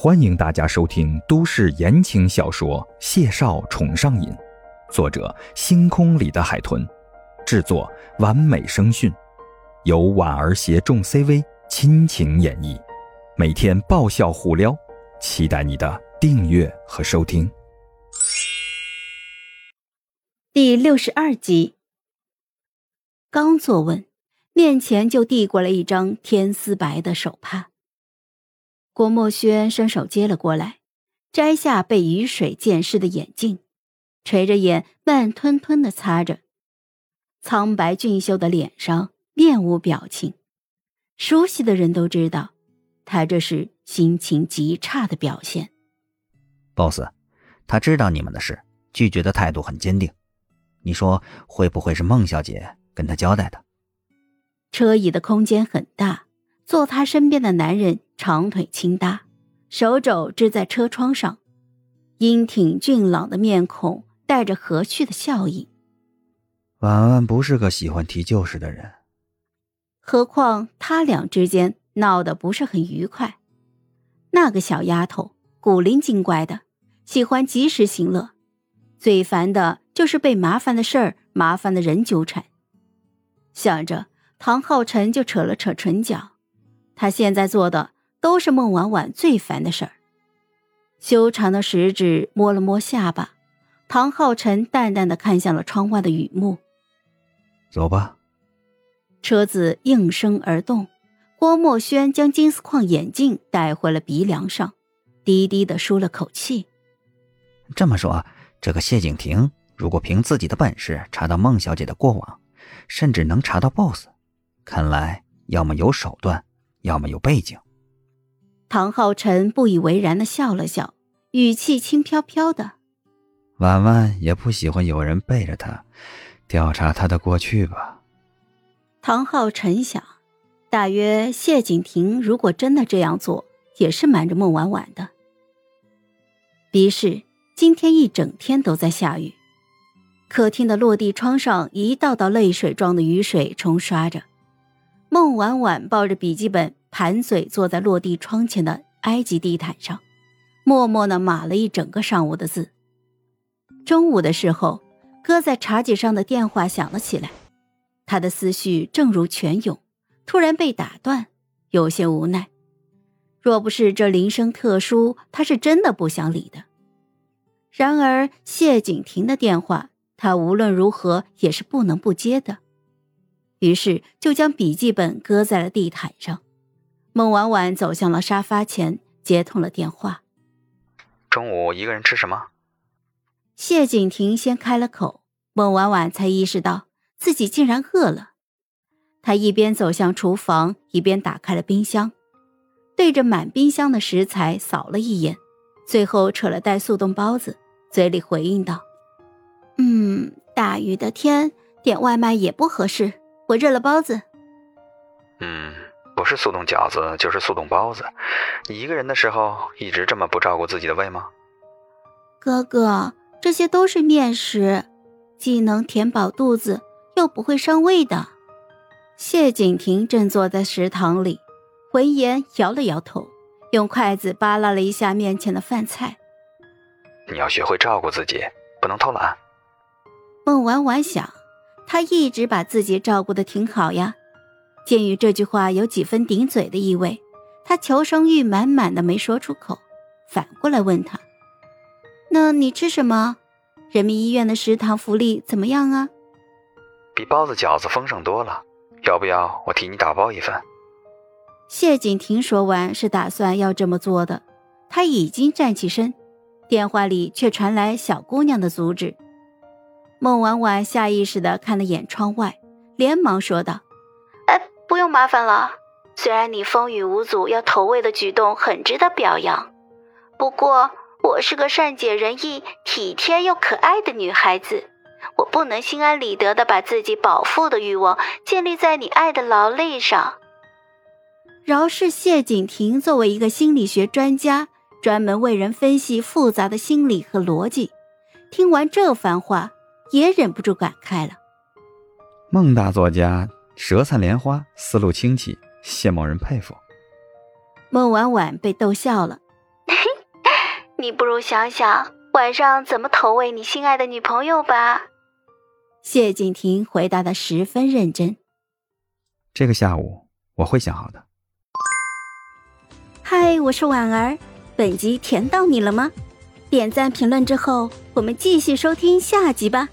欢迎大家收听都市言情小说《谢少宠上瘾》，作者：星空里的海豚，制作：完美声讯，由婉儿携众 CV 亲情演绎，每天爆笑互撩，期待你的订阅和收听。第六十二集，刚坐稳，面前就递过来一张天丝白的手帕。郭墨轩伸手接了过来，摘下被雨水溅湿的眼镜，垂着眼，慢吞吞的擦着，苍白俊秀的脸上面无表情。熟悉的人都知道，他这是心情极差的表现。boss，他知道你们的事，拒绝的态度很坚定。你说会不会是孟小姐跟他交代的？车椅的空间很大。坐他身边的男人长腿轻搭，手肘支在车窗上，英挺俊朗的面孔带着和煦的笑意。婉婉不是个喜欢提旧事的人，何况他俩之间闹得不是很愉快。那个小丫头古灵精怪的，喜欢及时行乐，最烦的就是被麻烦的事儿、麻烦的人纠缠。想着，唐浩辰就扯了扯唇角。他现在做的都是孟婉婉最烦的事儿。修长的食指摸了摸下巴，唐浩辰淡淡的看向了窗外的雨幕。走吧。车子应声而动，郭墨轩将金丝框眼镜戴回了鼻梁上，低低的舒了口气。这么说，这个谢景亭如果凭自己的本事查到孟小姐的过往，甚至能查到 BOSS，看来要么有手段。要么有背景。唐浩辰不以为然的笑了笑，语气轻飘飘的：“婉婉也不喜欢有人背着她调查她的过去吧？”唐浩辰想，大约谢景亭如果真的这样做，也是瞒着孟婉婉的。于是今天一整天都在下雨，客厅的落地窗上一道道泪水状的雨水冲刷着。孟婉婉抱着笔记本，盘腿坐在落地窗前的埃及地毯上，默默地码了一整个上午的字。中午的时候，搁在茶几上的电话响了起来，他的思绪正如泉涌，突然被打断，有些无奈。若不是这铃声特殊，他是真的不想理的。然而谢景亭的电话，他无论如何也是不能不接的。于是就将笔记本搁在了地毯上。孟婉婉走向了沙发前，接通了电话。中午一个人吃什么？谢景亭先开了口，孟婉婉才意识到自己竟然饿了。她一边走向厨房，一边打开了冰箱，对着满冰箱的食材扫了一眼，最后扯了袋速冻包子，嘴里回应道：“嗯，大雨的天，点外卖也不合适。”我热了包子。嗯，不是速冻饺子就是速冻包子。你一个人的时候一直这么不照顾自己的胃吗？哥哥，这些都是面食，既能填饱肚子，又不会伤胃的。谢景亭正坐在食堂里，闻言摇了摇头，用筷子扒拉了一下面前的饭菜。你要学会照顾自己，不能偷懒。孟婉婉想。他一直把自己照顾的挺好呀。鉴于这句话有几分顶嘴的意味，他求生欲满满的没说出口，反过来问他：“那你吃什么？人民医院的食堂福利怎么样啊？”比包子饺子丰盛多了，要不要我替你打包一份？谢景亭说完是打算要这么做的，他已经站起身，电话里却传来小姑娘的阻止。孟婉婉下意识地看了眼窗外，连忙说道：“哎，不用麻烦了。虽然你风雨无阻要投喂的举动很值得表扬，不过我是个善解人意、体贴又可爱的女孩子，我不能心安理得的把自己饱腹的欲望建立在你爱的劳累上。”饶是谢景亭作为一个心理学专家，专门为人分析复杂的心理和逻辑，听完这番话。也忍不住感慨了。孟大作家舌灿莲花，思路清奇，谢某人佩服。孟婉婉被逗笑了。你不如想想晚上怎么投喂你心爱的女朋友吧。谢景亭回答的十分认真。这个下午我会想好的。嗨，我是婉儿，本集甜到你了吗？点赞评论之后，我们继续收听下集吧。